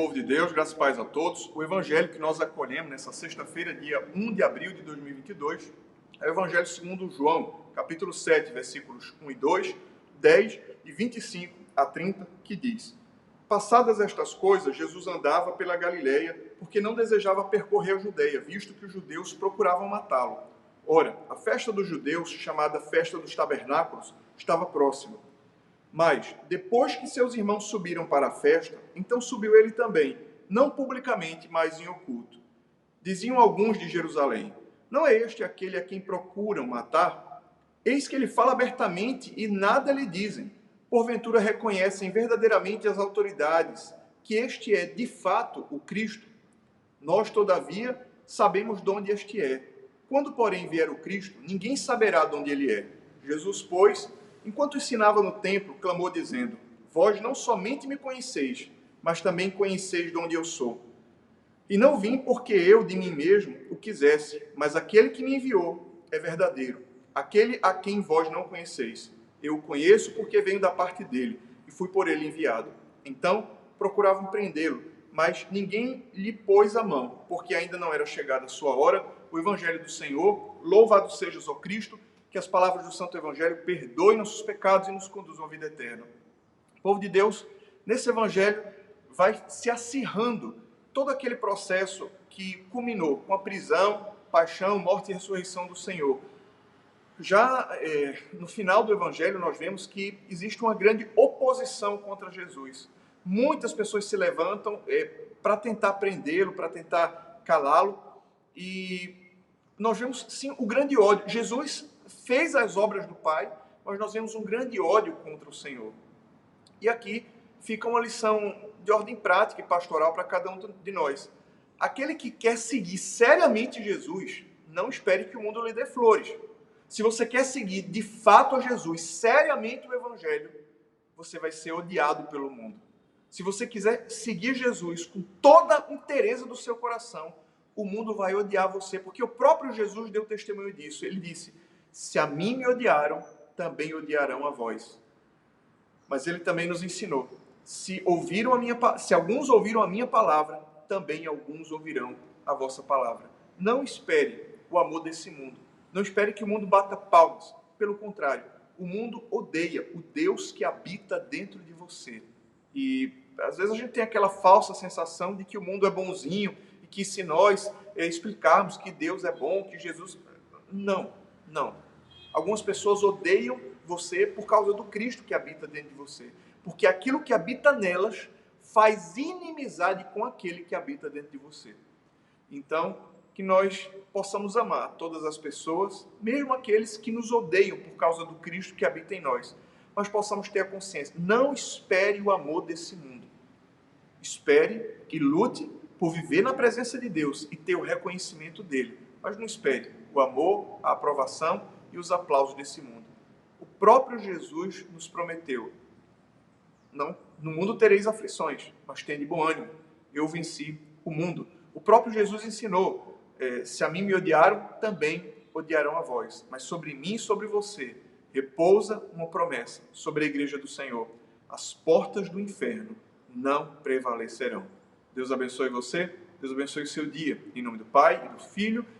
povo de Deus, graças e paz a todos. O evangelho que nós acolhemos nessa sexta-feira, dia 1 de abril de 2022, é o evangelho segundo João, capítulo 7, versículos 1 e 2, 10 e 25 a 30, que diz: Passadas estas coisas, Jesus andava pela Galileia, porque não desejava percorrer a Judeia, visto que os judeus procuravam matá-lo. Ora, a festa dos judeus, chamada Festa dos Tabernáculos, estava próxima. Mas, depois que seus irmãos subiram para a festa, então subiu ele também, não publicamente, mas em oculto. Diziam alguns de Jerusalém: Não é este aquele a quem procuram matar? Eis que ele fala abertamente e nada lhe dizem. Porventura reconhecem verdadeiramente as autoridades que este é de fato o Cristo. Nós, todavia, sabemos de onde este é. Quando, porém, vier o Cristo, ninguém saberá de onde ele é. Jesus, pois, enquanto ensinava no templo, clamou dizendo: Vós não somente me conheceis, mas também conheceis de onde eu sou. E não vim porque eu de mim mesmo o quisesse, mas aquele que me enviou é verdadeiro, aquele a quem vós não conheceis. Eu o conheço porque venho da parte dele e fui por ele enviado. Então procuravam prendê-lo, mas ninguém lhe pôs a mão, porque ainda não era chegada a sua hora. O evangelho do Senhor, louvado sejas, ó Cristo que as palavras do Santo Evangelho perdoem nossos pecados e nos conduzam à vida eterna. O povo de Deus, nesse Evangelho, vai se acirrando todo aquele processo que culminou com a prisão, paixão, morte e ressurreição do Senhor. Já é, no final do Evangelho, nós vemos que existe uma grande oposição contra Jesus. Muitas pessoas se levantam é, para tentar prendê-lo, para tentar calá-lo, e nós vemos sim o grande ódio. Jesus fez as obras do Pai, mas nós vemos um grande ódio contra o Senhor. E aqui fica uma lição de ordem prática e pastoral para cada um de nós. Aquele que quer seguir seriamente Jesus, não espere que o mundo lhe dê flores. Se você quer seguir de fato a Jesus, seriamente o Evangelho, você vai ser odiado pelo mundo. Se você quiser seguir Jesus com toda a interesse do seu coração, o mundo vai odiar você, porque o próprio Jesus deu testemunho disso. Ele disse: se a mim me odiaram, também odiarão a vós. Mas ele também nos ensinou: se ouviram a minha, se alguns ouviram a minha palavra, também alguns ouvirão a vossa palavra. Não espere o amor desse mundo. Não espere que o mundo bata palmas. Pelo contrário, o mundo odeia o Deus que habita dentro de você. E às vezes a gente tem aquela falsa sensação de que o mundo é bonzinho e que se nós é, explicarmos que Deus é bom, que Jesus. Não. Não. Algumas pessoas odeiam você por causa do Cristo que habita dentro de você. Porque aquilo que habita nelas faz inimizade com aquele que habita dentro de você. Então, que nós possamos amar todas as pessoas, mesmo aqueles que nos odeiam por causa do Cristo que habita em nós. Mas possamos ter a consciência. Não espere o amor desse mundo. Espere e lute por viver na presença de Deus e ter o reconhecimento dele. Mas não espere o amor, a aprovação e os aplausos desse mundo. O próprio Jesus nos prometeu: não, no mundo tereis aflições, mas tende bom ânimo. Eu venci o mundo. O próprio Jesus ensinou: é, se a mim me odiaram, também odiarão a vós. Mas sobre mim e sobre você repousa uma promessa sobre a igreja do Senhor: as portas do inferno não prevalecerão. Deus abençoe você. Deus abençoe o seu dia. Em nome do Pai, e do Filho